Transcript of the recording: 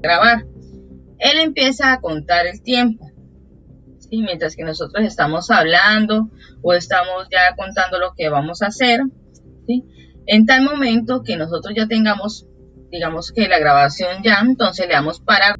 grabar. Él empieza a contar el tiempo. ¿sí? Mientras que nosotros estamos hablando o estamos ya contando lo que vamos a hacer. En tal momento que nosotros ya tengamos, digamos que la grabación ya, entonces le damos para